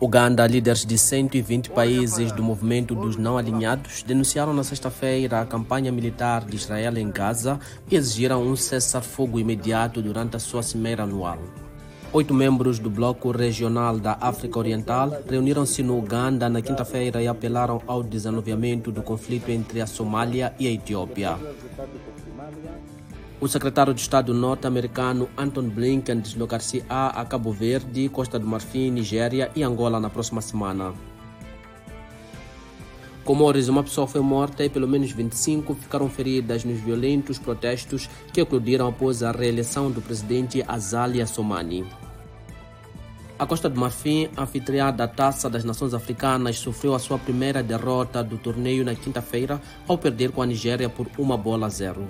Uganda, líderes de 120 países do movimento dos não alinhados denunciaram na sexta-feira a campanha militar de Israel em Gaza e exigiram um cessar-fogo imediato durante a sua cimeira anual. Oito membros do Bloco Regional da África Oriental reuniram-se no Uganda na quinta-feira e apelaram ao desanuviamento do conflito entre a Somália e a Etiópia. O secretário de Estado norte-americano Anton Blinken deslocar-se-á a Cabo Verde, Costa do Marfim, Nigéria e Angola na próxima semana. Comores, uma pessoa foi morta e pelo menos 25 ficaram feridas nos violentos protestos que eclodiram após a reeleição do presidente Azali Assomani. A Costa do Marfim, anfitriã da Taça das Nações Africanas, sofreu a sua primeira derrota do torneio na quinta-feira ao perder com a Nigéria por uma bola a zero.